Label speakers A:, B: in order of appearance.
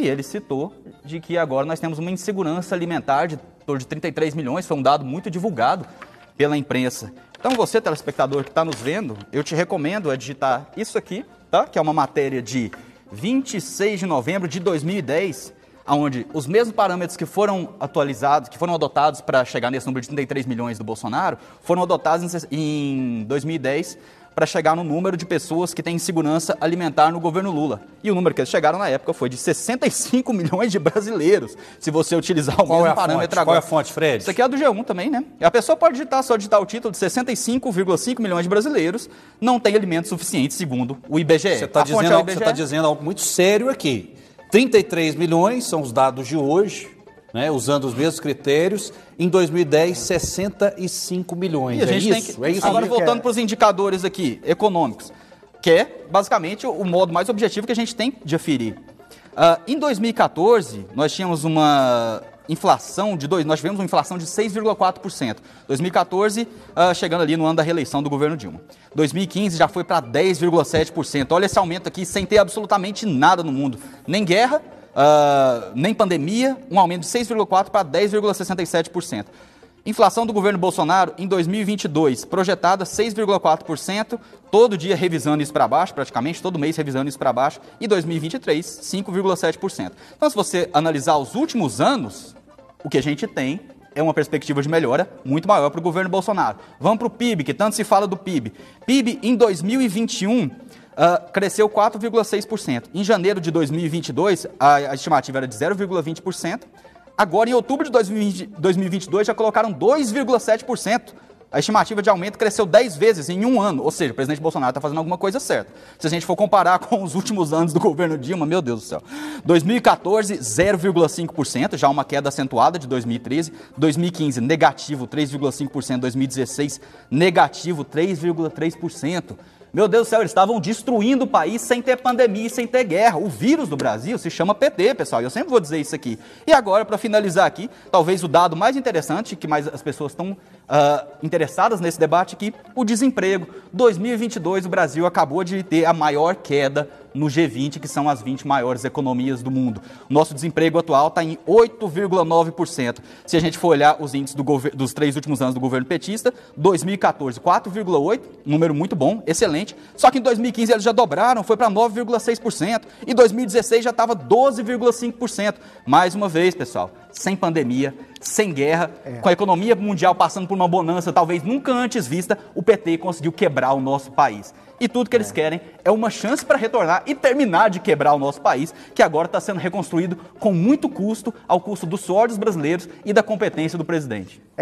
A: E ele citou de que agora nós temos uma insegurança alimentar de torno de 33 milhões, foi um dado muito divulgado pela imprensa. Então você, telespectador que está nos vendo, eu te recomendo a digitar isso aqui, tá? Que é uma matéria de 26 de novembro de 2010, onde os mesmos parâmetros que foram atualizados, que foram adotados para chegar nesse número de 33 milhões do Bolsonaro, foram adotados em 2010 para chegar no número de pessoas que têm insegurança alimentar no governo Lula. E o número que eles chegaram na época foi de 65 milhões de brasileiros, se você utilizar o
B: Qual
A: mesmo
B: é a
A: parâmetro
B: fonte?
A: agora.
B: Qual é a fonte, Fred?
A: Isso aqui é do G1 também, né? A pessoa pode digitar, só digitar o título de 65,5 milhões de brasileiros não têm alimentos suficientes, segundo o IBGE.
B: Você está
A: fonte
B: dizendo,
A: é
B: você tá dizendo algo muito sério aqui. 33 milhões são os dados de hoje, né, usando os mesmos critérios. Em 2010, 65 milhões.
A: E a
B: é
A: gente tem
B: isso?
A: que...
B: É isso
A: Agora, voltando para os indicadores aqui, econômicos, que é basicamente o modo mais objetivo que a gente tem de aferir. Ah, em 2014, nós tínhamos uma inflação de dois, nós tivemos uma inflação de 6,4%. 2014, ah, chegando ali no ano da reeleição do governo Dilma. 2015 já foi para 10,7%. Olha esse aumento aqui sem ter absolutamente nada no mundo, nem guerra, ah, nem pandemia, um aumento de 6,4% para 10,67%. Inflação do governo Bolsonaro em 2022, projetada 6,4%, todo dia revisando isso para baixo, praticamente todo mês revisando isso para baixo, e 2023, 5,7%. Então, se você analisar os últimos anos, o que a gente tem é uma perspectiva de melhora muito maior para o governo Bolsonaro. Vamos para o PIB, que tanto se fala do PIB. PIB em 2021 ah, cresceu 4,6%. Em janeiro de 2022, a, a estimativa era de 0,20%. Agora, em outubro de 2020 2022, já colocaram 2,7%. A estimativa de aumento cresceu 10 vezes em um ano. Ou seja, o presidente Bolsonaro está fazendo alguma coisa certa. Se a gente for comparar com os últimos anos do governo Dilma, meu Deus do céu. 2014, 0,5%, já uma queda acentuada de 2013. 2015, negativo 3,5%. 2016, negativo 3,3%. Meu Deus do céu, eles estavam destruindo o país sem ter pandemia e sem ter guerra. O vírus do Brasil se chama PT, pessoal. e Eu sempre vou dizer isso aqui. E agora, para finalizar aqui, talvez o dado mais interessante, que mais as pessoas estão ah, interessadas nesse debate aqui, o desemprego. 2022, o Brasil acabou de ter a maior queda no G20, que são as 20 maiores economias do mundo. Nosso desemprego atual está em 8,9%. Se a gente for olhar os índices do dos três últimos anos do governo petista, 2014, 4,8%, número muito bom, excelente. Só que em 2015 eles já dobraram, foi para 9,6%. E 2016 já estava 12,5%. Mais uma vez, pessoal, sem pandemia, sem guerra, com a economia mundial passando por uma bonança talvez nunca antes vista, o PT conseguiu quebrar o nosso país. E tudo que eles querem é uma chance para retornar e terminar de quebrar o nosso país, que agora está sendo reconstruído com muito custo, ao custo do suor dos brasileiros e da competência do presidente.